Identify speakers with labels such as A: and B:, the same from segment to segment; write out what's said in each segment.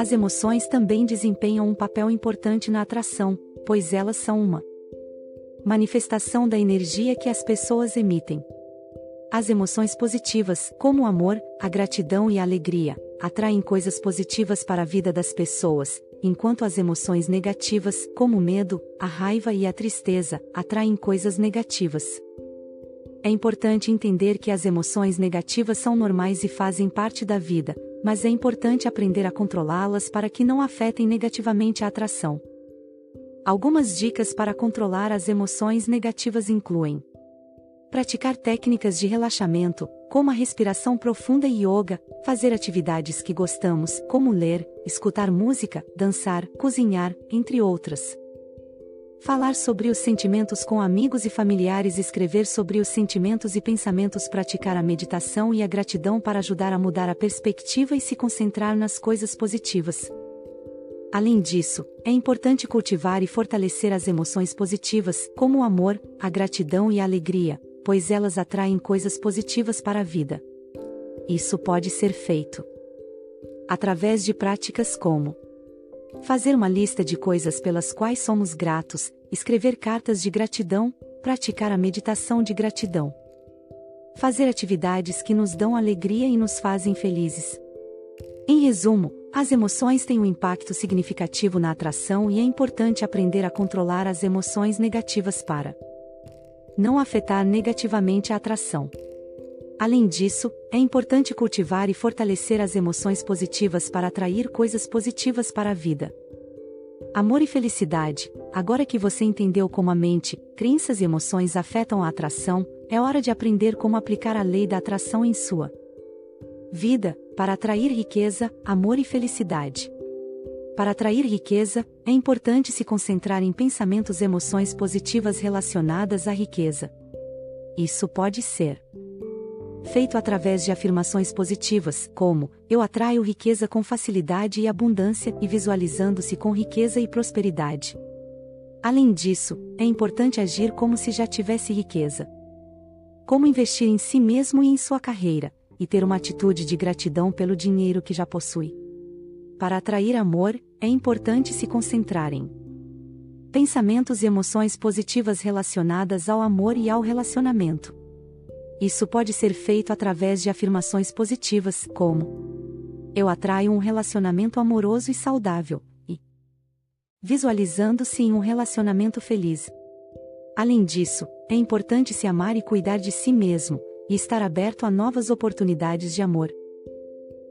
A: As emoções também desempenham um papel importante na atração, pois elas são uma manifestação da energia que as pessoas emitem. As emoções positivas, como o amor, a gratidão e a alegria, atraem coisas positivas para a vida das pessoas, enquanto as emoções negativas, como o medo, a raiva e a tristeza, atraem coisas negativas. É importante entender que as emoções negativas são normais e fazem parte da vida, mas é importante aprender a controlá-las para que não afetem negativamente a atração. Algumas dicas para controlar as emoções negativas incluem: praticar técnicas de relaxamento, como a respiração profunda e yoga, fazer atividades que gostamos, como ler, escutar música, dançar, cozinhar, entre outras. Falar sobre os sentimentos com amigos e familiares, escrever sobre os sentimentos e pensamentos, praticar a meditação e a gratidão para ajudar a mudar a perspectiva e se concentrar nas coisas positivas. Além disso, é importante cultivar e fortalecer as emoções positivas, como o amor, a gratidão e a alegria, pois elas atraem coisas positivas para a vida. Isso pode ser feito através de práticas como fazer uma lista de coisas pelas quais somos gratos, escrever cartas de gratidão, praticar a meditação de gratidão. Fazer atividades que nos dão alegria e nos fazem felizes. Em resumo, as emoções têm um impacto significativo na atração e é importante aprender a controlar as emoções negativas para não afetar negativamente a atração. Além disso, é importante cultivar e fortalecer as emoções positivas para atrair coisas positivas para a vida. Amor e felicidade. Agora que você entendeu como a mente, crenças e emoções afetam a atração, é hora de aprender como aplicar a lei da atração em sua vida, para atrair riqueza, amor e felicidade. Para atrair riqueza, é importante se concentrar em pensamentos e emoções positivas relacionadas à riqueza. Isso pode ser feito através de afirmações positivas, como: Eu atraio riqueza com facilidade e abundância, e visualizando-se com riqueza e prosperidade. Além disso, é importante agir como se já tivesse riqueza. Como investir em si mesmo e em sua carreira, e ter uma atitude de gratidão pelo dinheiro que já possui. Para atrair amor, é importante se concentrar em pensamentos e emoções positivas relacionadas ao amor e ao relacionamento. Isso pode ser feito através de afirmações positivas, como: Eu atraio um relacionamento amoroso e saudável, e visualizando-se em um relacionamento feliz. Além disso, é importante se amar e cuidar de si mesmo, e estar aberto a novas oportunidades de amor.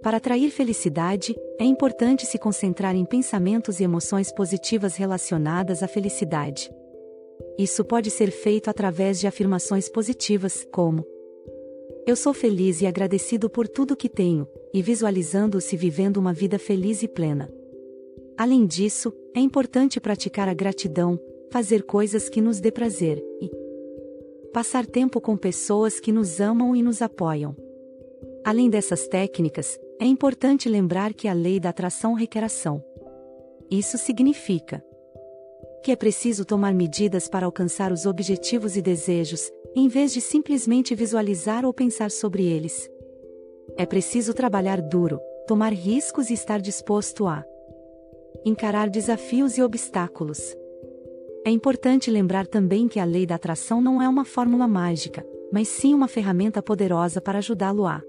A: Para atrair felicidade, é importante se concentrar em pensamentos e emoções positivas relacionadas à felicidade. Isso pode ser feito através de afirmações positivas, como: Eu sou feliz e agradecido por tudo que tenho, e visualizando-se vivendo uma vida feliz e plena. Além disso, é importante praticar a gratidão, fazer coisas que nos dê prazer, e passar tempo com pessoas que nos amam e nos apoiam. Além dessas técnicas, é importante lembrar que a lei da atração requer ação. Isso significa que é preciso tomar medidas para alcançar os objetivos e desejos, em vez de simplesmente visualizar ou pensar sobre eles. É preciso trabalhar duro, tomar riscos e estar disposto a encarar desafios e obstáculos. É importante lembrar também que a lei da atração não é uma fórmula mágica, mas sim uma ferramenta poderosa para ajudá-lo a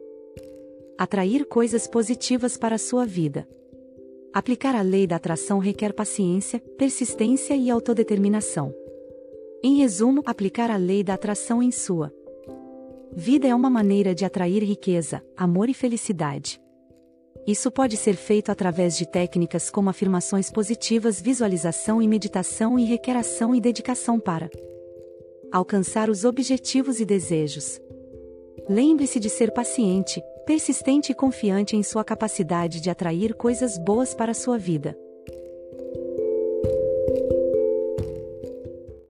A: atrair coisas positivas para a sua vida. Aplicar a lei da atração requer paciência, persistência e autodeterminação. Em resumo, aplicar a lei da atração em sua vida é uma maneira de atrair riqueza, amor e felicidade. Isso pode ser feito através de técnicas como afirmações positivas, visualização e meditação e requer ação e dedicação para alcançar os objetivos e desejos. Lembre-se de ser paciente, persistente e confiante em sua capacidade de atrair coisas boas para sua vida.